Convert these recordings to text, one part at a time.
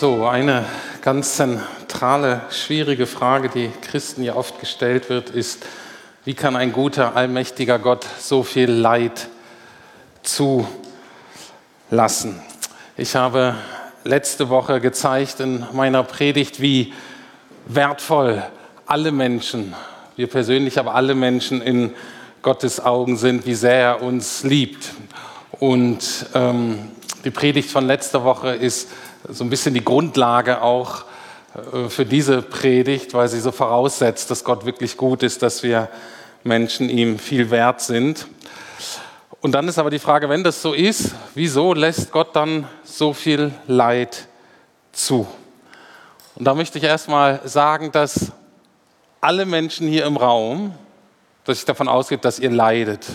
So, eine ganz zentrale, schwierige Frage, die Christen ja oft gestellt wird, ist, wie kann ein guter, allmächtiger Gott so viel Leid zulassen? Ich habe letzte Woche gezeigt in meiner Predigt, wie wertvoll alle Menschen, wir persönlich, aber alle Menschen in Gottes Augen sind, wie sehr er uns liebt. Und ähm, die Predigt von letzter Woche ist so ein bisschen die Grundlage auch äh, für diese Predigt, weil sie so voraussetzt, dass Gott wirklich gut ist, dass wir Menschen ihm viel wert sind. Und dann ist aber die Frage, wenn das so ist, wieso lässt Gott dann so viel Leid zu? Und da möchte ich erstmal sagen, dass alle Menschen hier im Raum, dass ich davon ausgehe, dass ihr leidet,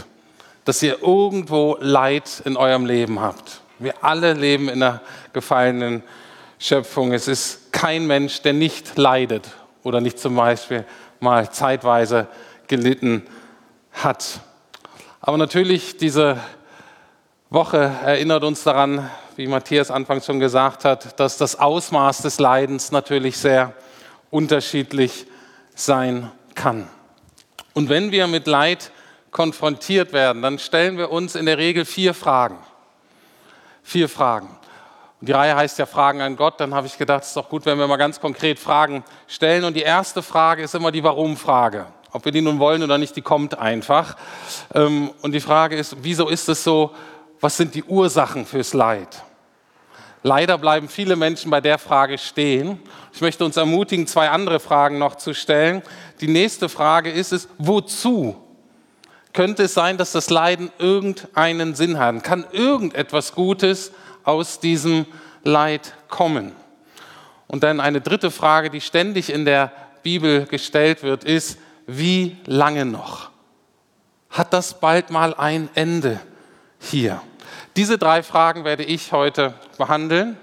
dass ihr irgendwo Leid in eurem Leben habt. Wir alle leben in einer gefallenen Schöpfung. Es ist kein Mensch, der nicht leidet oder nicht zum Beispiel mal zeitweise gelitten hat. Aber natürlich, diese Woche erinnert uns daran, wie Matthias anfangs schon gesagt hat, dass das Ausmaß des Leidens natürlich sehr unterschiedlich sein kann. Und wenn wir mit Leid konfrontiert werden, dann stellen wir uns in der Regel vier Fragen. Vier Fragen. Und die Reihe heißt ja Fragen an Gott. Dann habe ich gedacht, es ist doch gut, wenn wir mal ganz konkret Fragen stellen. Und die erste Frage ist immer die Warum-Frage. Ob wir die nun wollen oder nicht, die kommt einfach. Ähm, und die Frage ist, wieso ist es so? Was sind die Ursachen fürs Leid? Leider bleiben viele Menschen bei der Frage stehen. Ich möchte uns ermutigen, zwei andere Fragen noch zu stellen. Die nächste Frage ist es, wozu könnte es sein, dass das Leiden irgendeinen Sinn hat? Kann irgendetwas Gutes aus diesem Leid kommen? Und dann eine dritte Frage, die ständig in der Bibel gestellt wird, ist, wie lange noch? Hat das bald mal ein Ende hier? Diese drei Fragen werde ich heute behandeln.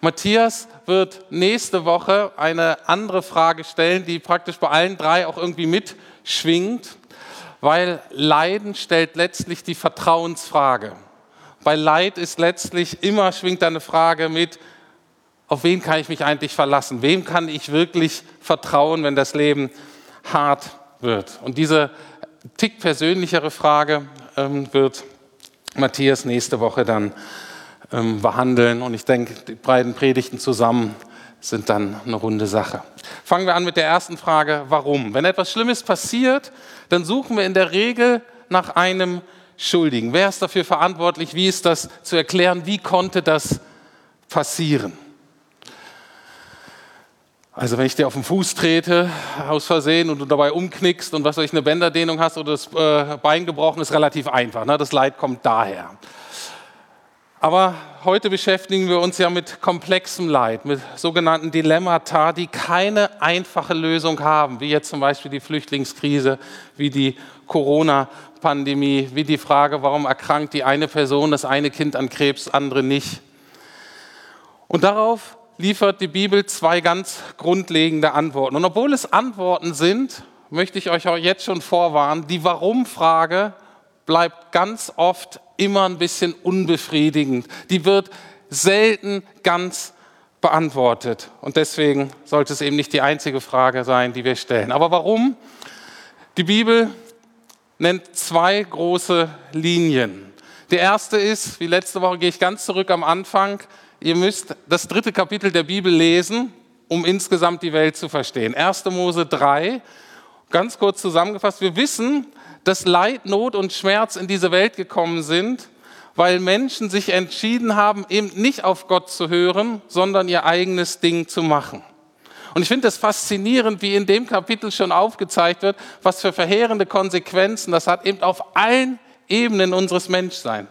Matthias wird nächste Woche eine andere Frage stellen, die praktisch bei allen drei auch irgendwie mitschwingt weil Leiden stellt letztlich die Vertrauensfrage. Bei Leid ist letztlich immer schwingt eine Frage mit, auf wen kann ich mich eigentlich verlassen? Wem kann ich wirklich vertrauen, wenn das Leben hart wird? Und diese tick persönlichere Frage ähm, wird Matthias nächste Woche dann ähm, behandeln. Und ich denke, die beiden Predigten zusammen sind dann eine runde Sache. Fangen wir an mit der ersten Frage, warum? Wenn etwas Schlimmes passiert, dann suchen wir in der Regel nach einem Schuldigen. Wer ist dafür verantwortlich? Wie ist das zu erklären? Wie konnte das passieren? Also wenn ich dir auf den Fuß trete, aus Versehen, und du dabei umknickst und was weiß ich, eine Bänderdehnung hast oder das äh, Bein gebrochen, ist relativ einfach. Ne? Das Leid kommt daher. Aber heute beschäftigen wir uns ja mit komplexem Leid, mit sogenannten Dilemmata, die keine einfache Lösung haben, wie jetzt zum Beispiel die Flüchtlingskrise, wie die Corona-Pandemie, wie die Frage, warum erkrankt die eine Person, das eine Kind an Krebs, andere nicht. Und darauf liefert die Bibel zwei ganz grundlegende Antworten. Und obwohl es Antworten sind, möchte ich euch auch jetzt schon vorwarnen, die Warum-Frage bleibt ganz oft immer ein bisschen unbefriedigend. Die wird selten ganz beantwortet. Und deswegen sollte es eben nicht die einzige Frage sein, die wir stellen. Aber warum? Die Bibel nennt zwei große Linien. Die erste ist, wie letzte Woche gehe ich ganz zurück am Anfang, ihr müsst das dritte Kapitel der Bibel lesen, um insgesamt die Welt zu verstehen. 1. Mose 3, ganz kurz zusammengefasst, wir wissen, dass Leid, Not und Schmerz in diese Welt gekommen sind, weil Menschen sich entschieden haben, eben nicht auf Gott zu hören, sondern ihr eigenes Ding zu machen. Und ich finde es faszinierend, wie in dem Kapitel schon aufgezeigt wird, was für verheerende Konsequenzen das hat, eben auf allen Ebenen unseres Menschseins.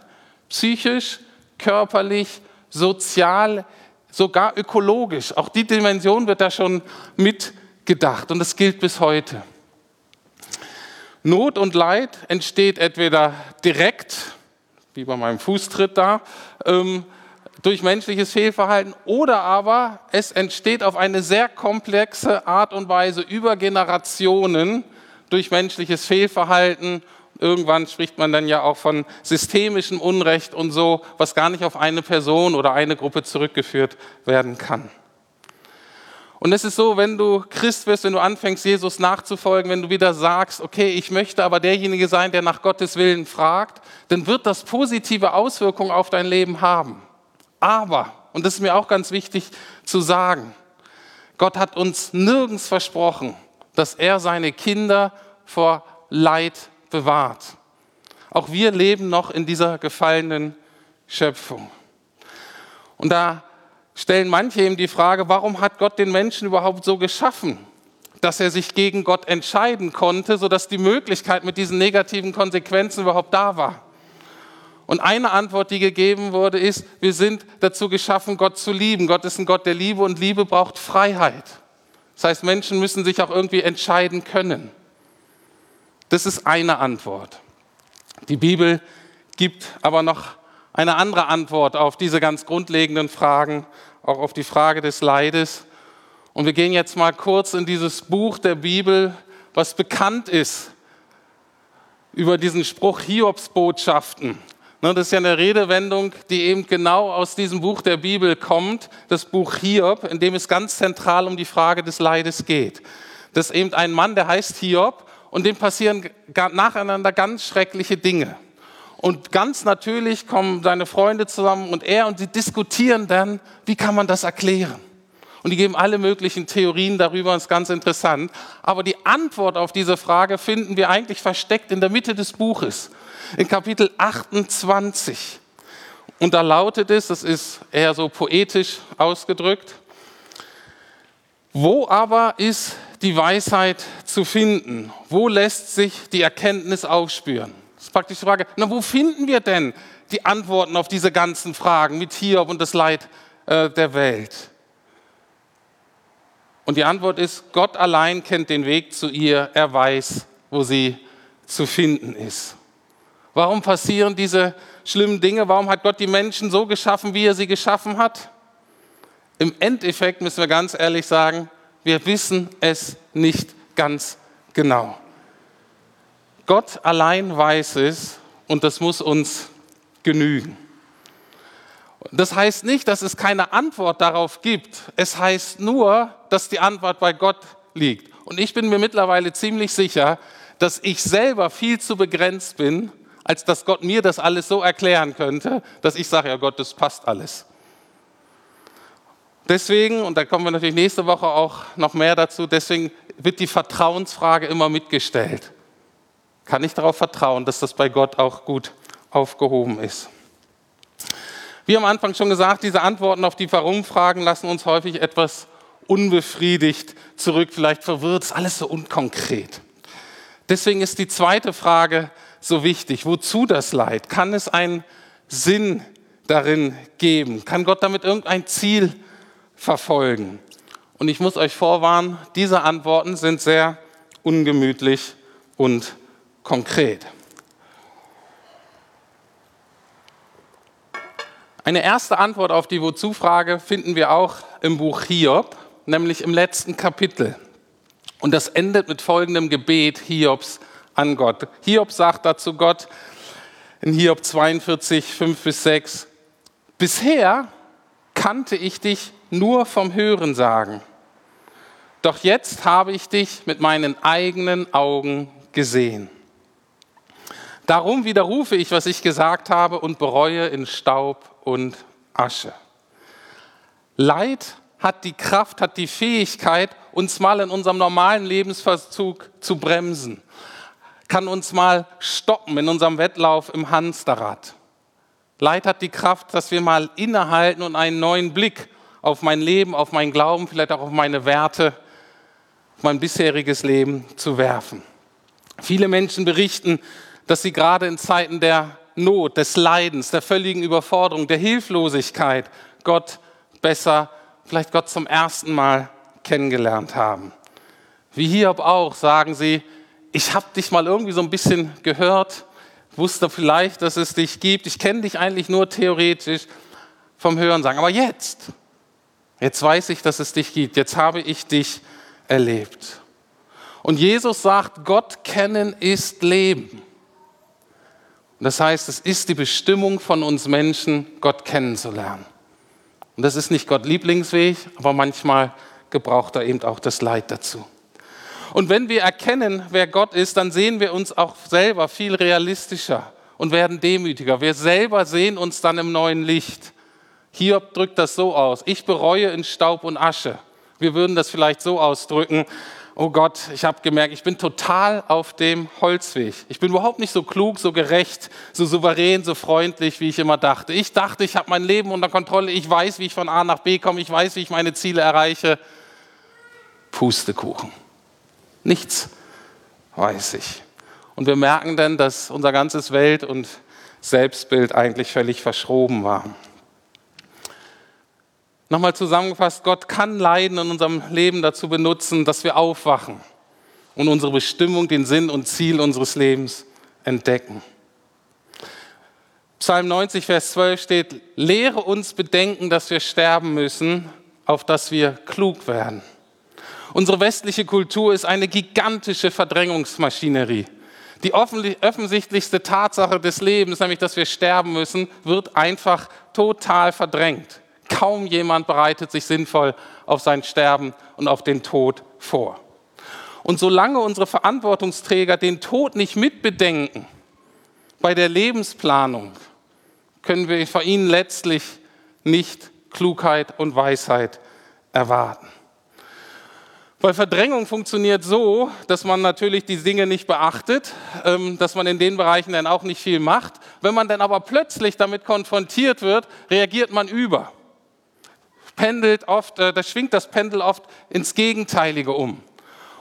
Psychisch, körperlich, sozial, sogar ökologisch. Auch die Dimension wird da schon mitgedacht und das gilt bis heute. Not und Leid entsteht entweder direkt, wie bei meinem Fußtritt da, ähm, durch menschliches Fehlverhalten oder aber es entsteht auf eine sehr komplexe Art und Weise über Generationen durch menschliches Fehlverhalten, irgendwann spricht man dann ja auch von systemischem Unrecht und so, was gar nicht auf eine Person oder eine Gruppe zurückgeführt werden kann. Und es ist so, wenn du Christ wirst, wenn du anfängst, Jesus nachzufolgen, wenn du wieder sagst, okay, ich möchte aber derjenige sein, der nach Gottes Willen fragt, dann wird das positive Auswirkungen auf dein Leben haben. Aber, und das ist mir auch ganz wichtig zu sagen, Gott hat uns nirgends versprochen, dass er seine Kinder vor Leid bewahrt. Auch wir leben noch in dieser gefallenen Schöpfung. Und da stellen manche eben die Frage, warum hat Gott den Menschen überhaupt so geschaffen, dass er sich gegen Gott entscheiden konnte, sodass die Möglichkeit mit diesen negativen Konsequenzen überhaupt da war. Und eine Antwort, die gegeben wurde, ist, wir sind dazu geschaffen, Gott zu lieben. Gott ist ein Gott der Liebe und Liebe braucht Freiheit. Das heißt, Menschen müssen sich auch irgendwie entscheiden können. Das ist eine Antwort. Die Bibel gibt aber noch eine andere Antwort auf diese ganz grundlegenden Fragen, auch auf die Frage des Leides. Und wir gehen jetzt mal kurz in dieses Buch der Bibel, was bekannt ist über diesen Spruch Hiobsbotschaften. Ne, das ist ja eine Redewendung, die eben genau aus diesem Buch der Bibel kommt, das Buch Hiob, in dem es ganz zentral um die Frage des Leides geht. Das ist eben ein Mann, der heißt Hiob und dem passieren nacheinander ganz schreckliche Dinge. Und ganz natürlich kommen seine Freunde zusammen und er und sie diskutieren dann, wie kann man das erklären. Und die geben alle möglichen Theorien darüber, das ist ganz interessant. Aber die Antwort auf diese Frage finden wir eigentlich versteckt in der Mitte des Buches, in Kapitel 28. Und da lautet es, das ist eher so poetisch ausgedrückt, wo aber ist die Weisheit zu finden? Wo lässt sich die Erkenntnis aufspüren? Das ist praktisch die Frage, na, wo finden wir denn die Antworten auf diese ganzen Fragen mit Hiob und das Leid äh, der Welt? Und die Antwort ist, Gott allein kennt den Weg zu ihr, er weiß, wo sie zu finden ist. Warum passieren diese schlimmen Dinge? Warum hat Gott die Menschen so geschaffen, wie er sie geschaffen hat? Im Endeffekt müssen wir ganz ehrlich sagen, wir wissen es nicht ganz genau. Gott allein weiß es und das muss uns genügen. Das heißt nicht, dass es keine Antwort darauf gibt. Es heißt nur, dass die Antwort bei Gott liegt. Und ich bin mir mittlerweile ziemlich sicher, dass ich selber viel zu begrenzt bin, als dass Gott mir das alles so erklären könnte, dass ich sage, ja Gott, das passt alles. Deswegen, und da kommen wir natürlich nächste Woche auch noch mehr dazu, deswegen wird die Vertrauensfrage immer mitgestellt kann ich darauf vertrauen, dass das bei Gott auch gut aufgehoben ist. Wie am Anfang schon gesagt, diese Antworten auf die Warum-Fragen lassen uns häufig etwas unbefriedigt zurück, vielleicht verwirrt, ist alles so unkonkret. Deswegen ist die zweite Frage so wichtig. Wozu das Leid? Kann es einen Sinn darin geben? Kann Gott damit irgendein Ziel verfolgen? Und ich muss euch vorwarnen, diese Antworten sind sehr ungemütlich und konkret. Eine erste Antwort auf die Wozu-Frage finden wir auch im Buch Hiob, nämlich im letzten Kapitel. Und das endet mit folgendem Gebet Hiobs an Gott. Hiob sagt dazu Gott in Hiob 42, 5 bis 6, Bisher kannte ich dich nur vom Hören sagen, doch jetzt habe ich dich mit meinen eigenen Augen gesehen. Darum widerrufe ich, was ich gesagt habe und bereue in Staub und Asche. Leid hat die Kraft, hat die Fähigkeit, uns mal in unserem normalen Lebensverzug zu bremsen, kann uns mal stoppen in unserem Wettlauf im Hamsterrad. Leid hat die Kraft, dass wir mal innehalten und einen neuen Blick auf mein Leben, auf mein Glauben, vielleicht auch auf meine Werte, auf mein bisheriges Leben zu werfen. Viele Menschen berichten dass sie gerade in Zeiten der Not, des Leidens, der völligen Überforderung, der Hilflosigkeit Gott besser, vielleicht Gott zum ersten Mal kennengelernt haben. Wie Hiob auch sagen sie, ich habe dich mal irgendwie so ein bisschen gehört, wusste vielleicht, dass es dich gibt. Ich kenne dich eigentlich nur theoretisch vom Hören sagen. Aber jetzt, jetzt weiß ich, dass es dich gibt. Jetzt habe ich dich erlebt. Und Jesus sagt, Gott kennen ist Leben. Und das heißt, es ist die Bestimmung von uns Menschen, Gott kennenzulernen. Und das ist nicht Gott Lieblingsweg, aber manchmal gebraucht er eben auch das Leid dazu. Und wenn wir erkennen, wer Gott ist, dann sehen wir uns auch selber viel realistischer und werden demütiger. Wir selber sehen uns dann im neuen Licht. Hiob drückt das so aus, ich bereue in Staub und Asche. Wir würden das vielleicht so ausdrücken, oh Gott, ich habe gemerkt, ich bin total auf dem Holzweg. Ich bin überhaupt nicht so klug, so gerecht, so souverän, so freundlich, wie ich immer dachte. Ich dachte, ich habe mein Leben unter Kontrolle, ich weiß, wie ich von A nach B komme, ich weiß, wie ich meine Ziele erreiche. Pustekuchen. Nichts weiß ich. Und wir merken dann, dass unser ganzes Welt- und Selbstbild eigentlich völlig verschroben war. Nochmal zusammengefasst, Gott kann Leiden in unserem Leben dazu benutzen, dass wir aufwachen und unsere Bestimmung, den Sinn und Ziel unseres Lebens entdecken. Psalm 90, Vers 12 steht, lehre uns bedenken, dass wir sterben müssen, auf dass wir klug werden. Unsere westliche Kultur ist eine gigantische Verdrängungsmaschinerie. Die offensichtlichste Tatsache des Lebens, nämlich dass wir sterben müssen, wird einfach total verdrängt. Kaum jemand bereitet sich sinnvoll auf sein Sterben und auf den Tod vor. Und solange unsere Verantwortungsträger den Tod nicht mitbedenken bei der Lebensplanung, können wir von ihnen letztlich nicht Klugheit und Weisheit erwarten. Weil Verdrängung funktioniert so, dass man natürlich die Dinge nicht beachtet, ähm, dass man in den Bereichen dann auch nicht viel macht. Wenn man dann aber plötzlich damit konfrontiert wird, reagiert man über pendelt oft, äh, da schwingt das Pendel oft ins Gegenteilige um.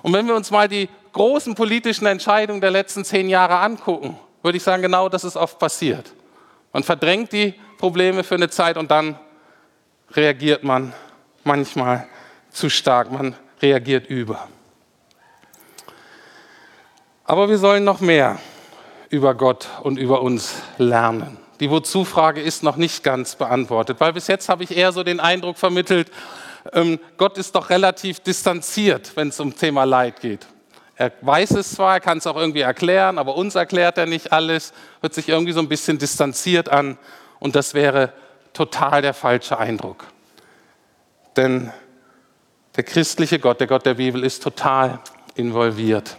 Und wenn wir uns mal die großen politischen Entscheidungen der letzten zehn Jahre angucken, würde ich sagen, genau das ist oft passiert. Man verdrängt die Probleme für eine Zeit und dann reagiert man manchmal zu stark, man reagiert über. Aber wir sollen noch mehr über Gott und über uns lernen. Die Wozu-Frage ist noch nicht ganz beantwortet, weil bis jetzt habe ich eher so den Eindruck vermittelt, ähm, Gott ist doch relativ distanziert, wenn es um Thema Leid geht. Er weiß es zwar, er kann es auch irgendwie erklären, aber uns erklärt er nicht alles, hört sich irgendwie so ein bisschen distanziert an und das wäre total der falsche Eindruck. Denn der christliche Gott, der Gott der Bibel, ist total involviert.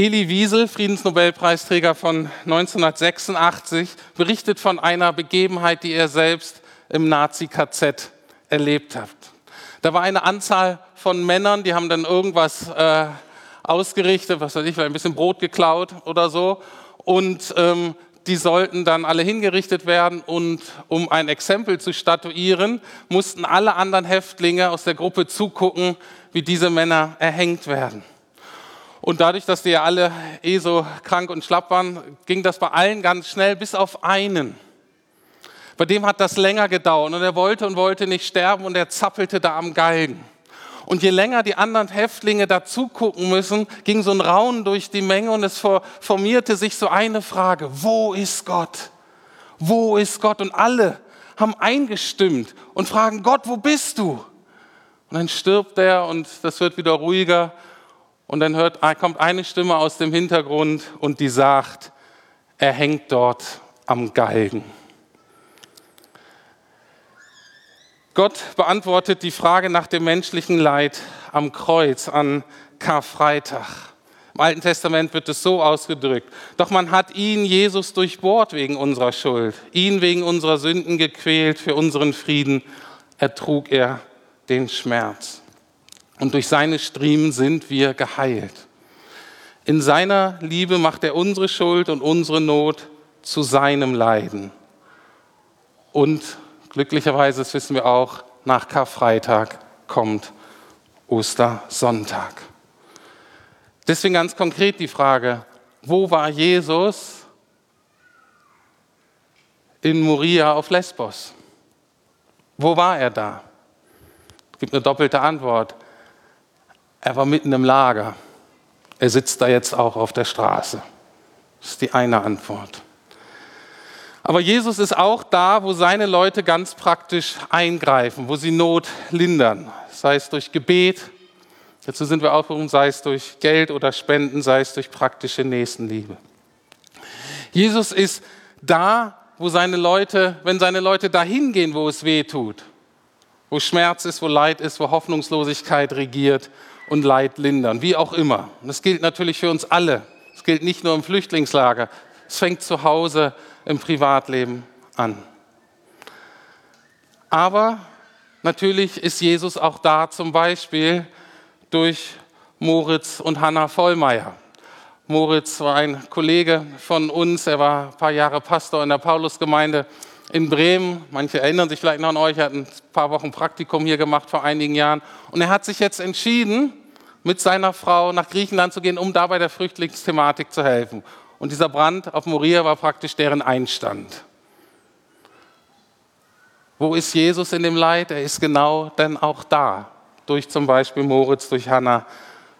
Elie Wiesel, Friedensnobelpreisträger von 1986, berichtet von einer Begebenheit, die er selbst im Nazi-KZ erlebt hat. Da war eine Anzahl von Männern, die haben dann irgendwas äh, ausgerichtet, was weiß ich, ein bisschen Brot geklaut oder so. Und ähm, die sollten dann alle hingerichtet werden und um ein Exempel zu statuieren, mussten alle anderen Häftlinge aus der Gruppe zugucken, wie diese Männer erhängt werden. Und dadurch, dass die ja alle eh so krank und schlapp waren, ging das bei allen ganz schnell, bis auf einen. Bei dem hat das länger gedauert und er wollte und wollte nicht sterben und er zappelte da am Galgen. Und je länger die anderen Häftlinge dazu gucken müssen, ging so ein Raunen durch die Menge und es formierte sich so eine Frage, wo ist Gott? Wo ist Gott? Und alle haben eingestimmt und fragen, Gott, wo bist du? Und dann stirbt er und das wird wieder ruhiger und dann hört, kommt eine Stimme aus dem Hintergrund und die sagt, er hängt dort am Galgen. Gott beantwortet die Frage nach dem menschlichen Leid am Kreuz an Karfreitag. Im Alten Testament wird es so ausgedrückt. Doch man hat ihn, Jesus, durchbohrt wegen unserer Schuld, ihn wegen unserer Sünden gequält, für unseren Frieden ertrug er den Schmerz und durch seine Striemen sind wir geheilt. In seiner Liebe macht er unsere Schuld und unsere Not zu seinem Leiden. Und glücklicherweise, das wissen wir auch, nach Karfreitag kommt Ostersonntag. Deswegen ganz konkret die Frage, wo war Jesus in Moria auf Lesbos? Wo war er da? Es gibt eine doppelte Antwort. Er war mitten im Lager. Er sitzt da jetzt auch auf der Straße. Das ist die eine Antwort. Aber Jesus ist auch da, wo seine Leute ganz praktisch eingreifen, wo sie Not lindern, sei es durch Gebet, dazu sind wir aufgerufen, sei es durch Geld oder Spenden, sei es durch praktische Nächstenliebe. Jesus ist da, wo seine Leute, wenn seine Leute dahin gehen, wo es weh tut, wo Schmerz ist, wo Leid ist, wo Hoffnungslosigkeit regiert und Leid lindern, wie auch immer. Und das gilt natürlich für uns alle. Es gilt nicht nur im Flüchtlingslager. Es fängt zu Hause im Privatleben an. Aber natürlich ist Jesus auch da zum Beispiel durch Moritz und Hanna Vollmeier. Moritz war ein Kollege von uns, er war ein paar Jahre Pastor in der Paulusgemeinde in Bremen. Manche erinnern sich vielleicht noch an euch, er hat ein paar Wochen Praktikum hier gemacht vor einigen Jahren. Und er hat sich jetzt entschieden, mit seiner Frau nach Griechenland zu gehen, um da bei der Flüchtlingsthematik zu helfen. Und dieser Brand auf Moria war praktisch deren Einstand. Wo ist Jesus in dem Leid? Er ist genau dann auch da. Durch zum Beispiel Moritz, durch Hannah,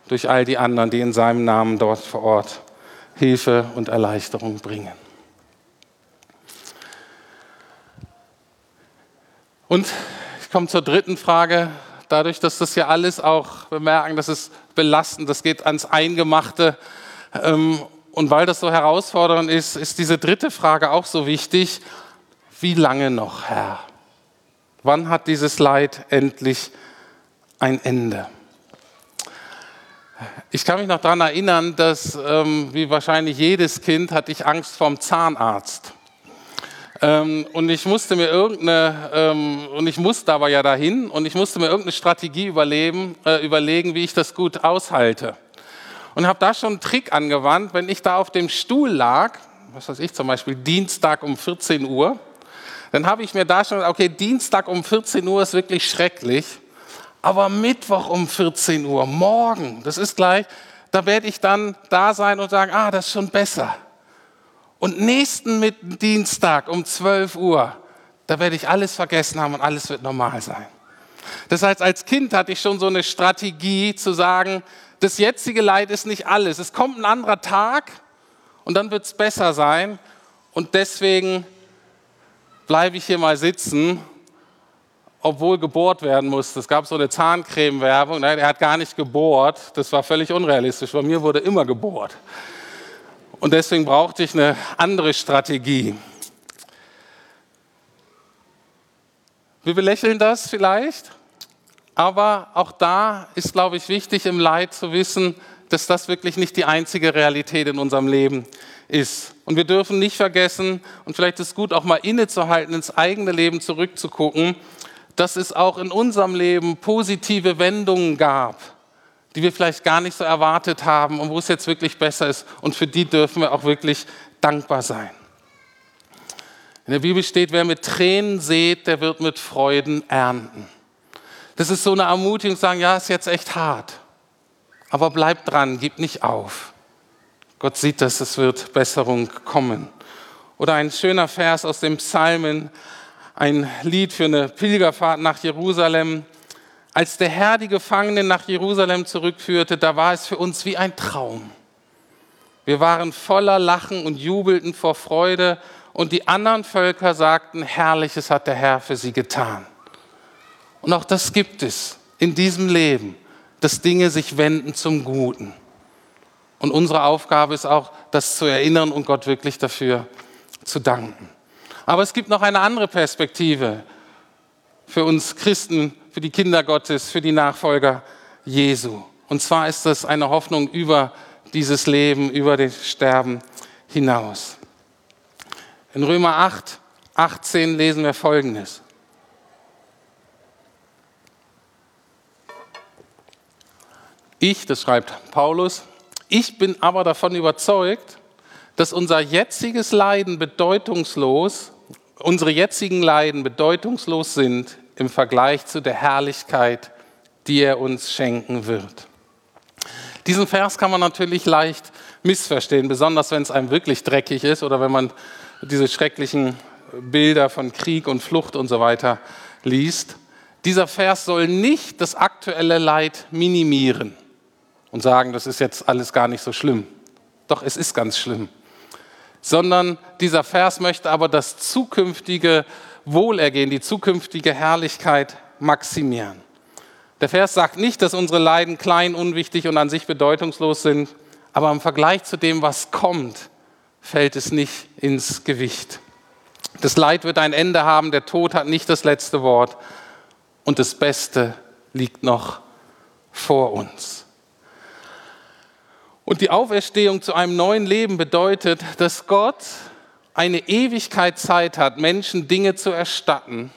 durch all die anderen, die in seinem Namen dort vor Ort Hilfe und Erleichterung bringen. Und ich komme zur dritten Frage. Dadurch, dass das ja alles auch, wir merken, das ist belastend, das geht ans Eingemachte. Ähm, und weil das so herausfordernd ist, ist diese dritte Frage auch so wichtig. Wie lange noch, Herr? Wann hat dieses Leid endlich ein Ende? Ich kann mich noch daran erinnern, dass, ähm, wie wahrscheinlich jedes Kind, hatte ich Angst vorm Zahnarzt. Ähm, und ich musste mir irgendeine, ähm, und ich musste aber ja dahin, und ich musste mir irgendeine Strategie überleben, äh, überlegen, wie ich das gut aushalte. Und habe da schon einen Trick angewandt, wenn ich da auf dem Stuhl lag, was weiß ich, zum Beispiel Dienstag um 14 Uhr, dann habe ich mir da schon, okay, Dienstag um 14 Uhr ist wirklich schrecklich. Aber Mittwoch um 14 Uhr, morgen, das ist gleich, da werde ich dann da sein und sagen, ah, das ist schon besser. Und nächsten Dienstag um 12 Uhr, da werde ich alles vergessen haben und alles wird normal sein. Das heißt, als Kind hatte ich schon so eine Strategie zu sagen, das jetzige Leid ist nicht alles. Es kommt ein anderer Tag und dann wird es besser sein. Und deswegen bleibe ich hier mal sitzen obwohl gebohrt werden musste. Es gab so eine Zahncreme-Werbung, er hat gar nicht gebohrt, das war völlig unrealistisch. Bei mir wurde immer gebohrt. Und deswegen brauchte ich eine andere Strategie. Wir belächeln das vielleicht, aber auch da ist, glaube ich, wichtig im Leid zu wissen, dass das wirklich nicht die einzige Realität in unserem Leben ist. Und wir dürfen nicht vergessen, und vielleicht ist es gut, auch mal innezuhalten, ins eigene Leben zurückzugucken dass es auch in unserem Leben positive Wendungen gab, die wir vielleicht gar nicht so erwartet haben und wo es jetzt wirklich besser ist. Und für die dürfen wir auch wirklich dankbar sein. In der Bibel steht, wer mit Tränen sät, der wird mit Freuden ernten. Das ist so eine Ermutigung, sagen, ja, ist jetzt echt hart, aber bleib dran, gib nicht auf. Gott sieht dass es wird Besserung kommen. Oder ein schöner Vers aus dem Psalmen, ein Lied für eine Pilgerfahrt nach Jerusalem. Als der Herr die Gefangenen nach Jerusalem zurückführte, da war es für uns wie ein Traum. Wir waren voller Lachen und jubelten vor Freude und die anderen Völker sagten, Herrliches hat der Herr für sie getan. Und auch das gibt es in diesem Leben, dass Dinge sich wenden zum Guten. Und unsere Aufgabe ist auch, das zu erinnern und Gott wirklich dafür zu danken. Aber es gibt noch eine andere Perspektive für uns Christen, für die Kinder Gottes, für die Nachfolger Jesu. Und zwar ist das eine Hoffnung über dieses Leben, über das Sterben hinaus. In Römer 8, 18 lesen wir Folgendes. Ich, das schreibt Paulus, ich bin aber davon überzeugt, dass unser jetziges Leiden bedeutungslos unsere jetzigen Leiden bedeutungslos sind im Vergleich zu der Herrlichkeit, die er uns schenken wird. Diesen Vers kann man natürlich leicht missverstehen, besonders wenn es einem wirklich dreckig ist oder wenn man diese schrecklichen Bilder von Krieg und Flucht und so weiter liest. Dieser Vers soll nicht das aktuelle Leid minimieren und sagen, das ist jetzt alles gar nicht so schlimm. Doch es ist ganz schlimm sondern dieser Vers möchte aber das zukünftige Wohlergehen, die zukünftige Herrlichkeit maximieren. Der Vers sagt nicht, dass unsere Leiden klein, unwichtig und an sich bedeutungslos sind, aber im Vergleich zu dem, was kommt, fällt es nicht ins Gewicht. Das Leid wird ein Ende haben, der Tod hat nicht das letzte Wort und das Beste liegt noch vor uns. Und die Auferstehung zu einem neuen Leben bedeutet, dass Gott eine Ewigkeit Zeit hat, Menschen Dinge zu erstatten,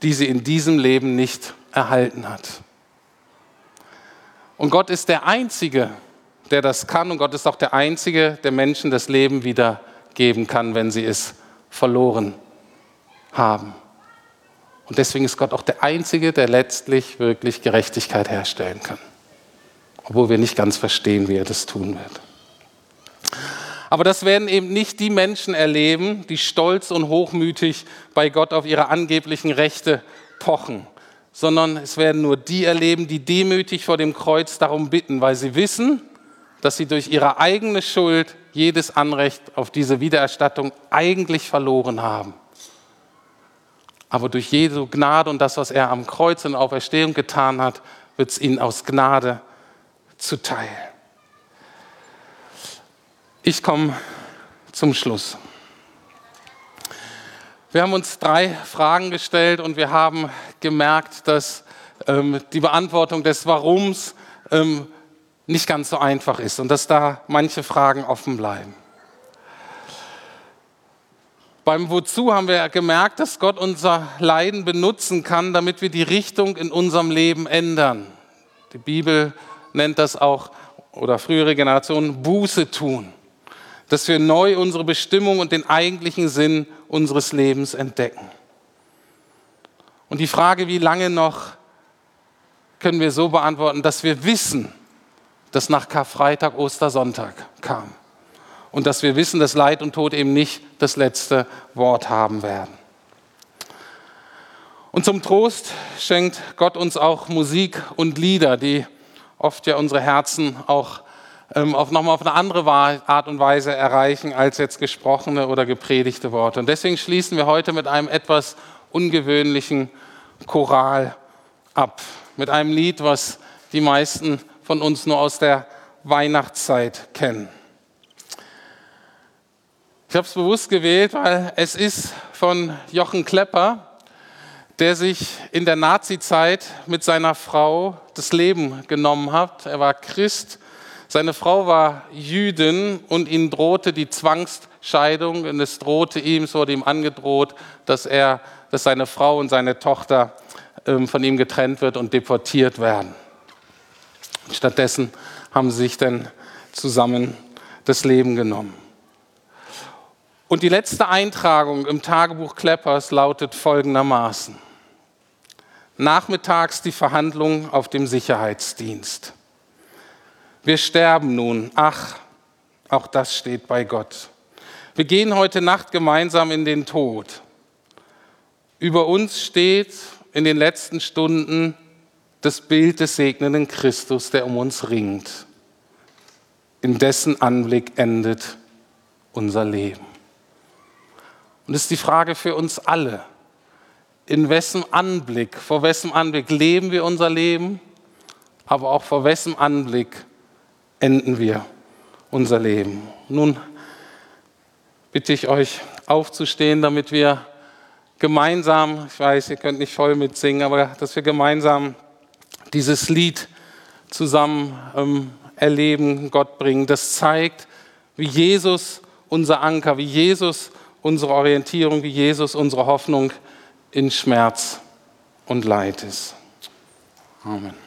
die sie in diesem Leben nicht erhalten hat. Und Gott ist der Einzige, der das kann und Gott ist auch der Einzige, der Menschen das Leben wieder geben kann, wenn sie es verloren haben. Und deswegen ist Gott auch der Einzige, der letztlich wirklich Gerechtigkeit herstellen kann. Obwohl wir nicht ganz verstehen, wie er das tun wird. Aber das werden eben nicht die Menschen erleben, die stolz und hochmütig bei Gott auf ihre angeblichen Rechte pochen, sondern es werden nur die erleben, die demütig vor dem Kreuz darum bitten, weil sie wissen, dass sie durch ihre eigene Schuld jedes Anrecht auf diese Wiedererstattung eigentlich verloren haben. Aber durch Jesu Gnade und das, was er am Kreuz und Auferstehung getan hat, wird es ihnen aus Gnade zuteil. Ich komme zum Schluss. Wir haben uns drei Fragen gestellt und wir haben gemerkt, dass ähm, die Beantwortung des Warums ähm, nicht ganz so einfach ist und dass da manche Fragen offen bleiben. Beim Wozu haben wir gemerkt, dass Gott unser Leiden benutzen kann, damit wir die Richtung in unserem Leben ändern. Die Bibel nennt das auch, oder frühere Generationen, Buße tun. Dass wir neu unsere Bestimmung und den eigentlichen Sinn unseres Lebens entdecken. Und die Frage, wie lange noch, können wir so beantworten, dass wir wissen, das nach Karfreitag, Ostersonntag kam. Und dass wir wissen, dass Leid und Tod eben nicht das letzte Wort haben werden. Und zum Trost schenkt Gott uns auch Musik und Lieder, die oft ja unsere Herzen auch ähm, auf nochmal auf eine andere Art und Weise erreichen als jetzt gesprochene oder gepredigte Worte. Und deswegen schließen wir heute mit einem etwas ungewöhnlichen Choral ab. Mit einem Lied, was die meisten von uns nur aus der Weihnachtszeit kennen. Ich habe es bewusst gewählt, weil es ist von Jochen Klepper, der sich in der Nazizeit mit seiner Frau das Leben genommen hat. Er war Christ, seine Frau war Jüdin und ihm drohte die Zwangsscheidung und es drohte ihm, es wurde ihm angedroht, dass er, dass seine Frau und seine Tochter ähm, von ihm getrennt wird und deportiert werden. Stattdessen haben sie sich dann zusammen das Leben genommen. Und die letzte Eintragung im Tagebuch Kleppers lautet folgendermaßen. Nachmittags die Verhandlung auf dem Sicherheitsdienst. Wir sterben nun. Ach, auch das steht bei Gott. Wir gehen heute Nacht gemeinsam in den Tod. Über uns steht in den letzten Stunden das Bild des segnenden Christus, der um uns ringt. In dessen Anblick endet unser Leben. Und es ist die Frage für uns alle, in wessen Anblick, vor wessen Anblick leben wir unser Leben, aber auch vor wessen Anblick enden wir unser Leben. Nun bitte ich euch aufzustehen, damit wir gemeinsam, ich weiß, ihr könnt nicht voll mitsingen, aber dass wir gemeinsam dieses Lied zusammen ähm, erleben, Gott bringen. Das zeigt, wie Jesus unser Anker, wie Jesus unsere Orientierung, wie Jesus unsere Hoffnung in Schmerz und Leid ist. Amen.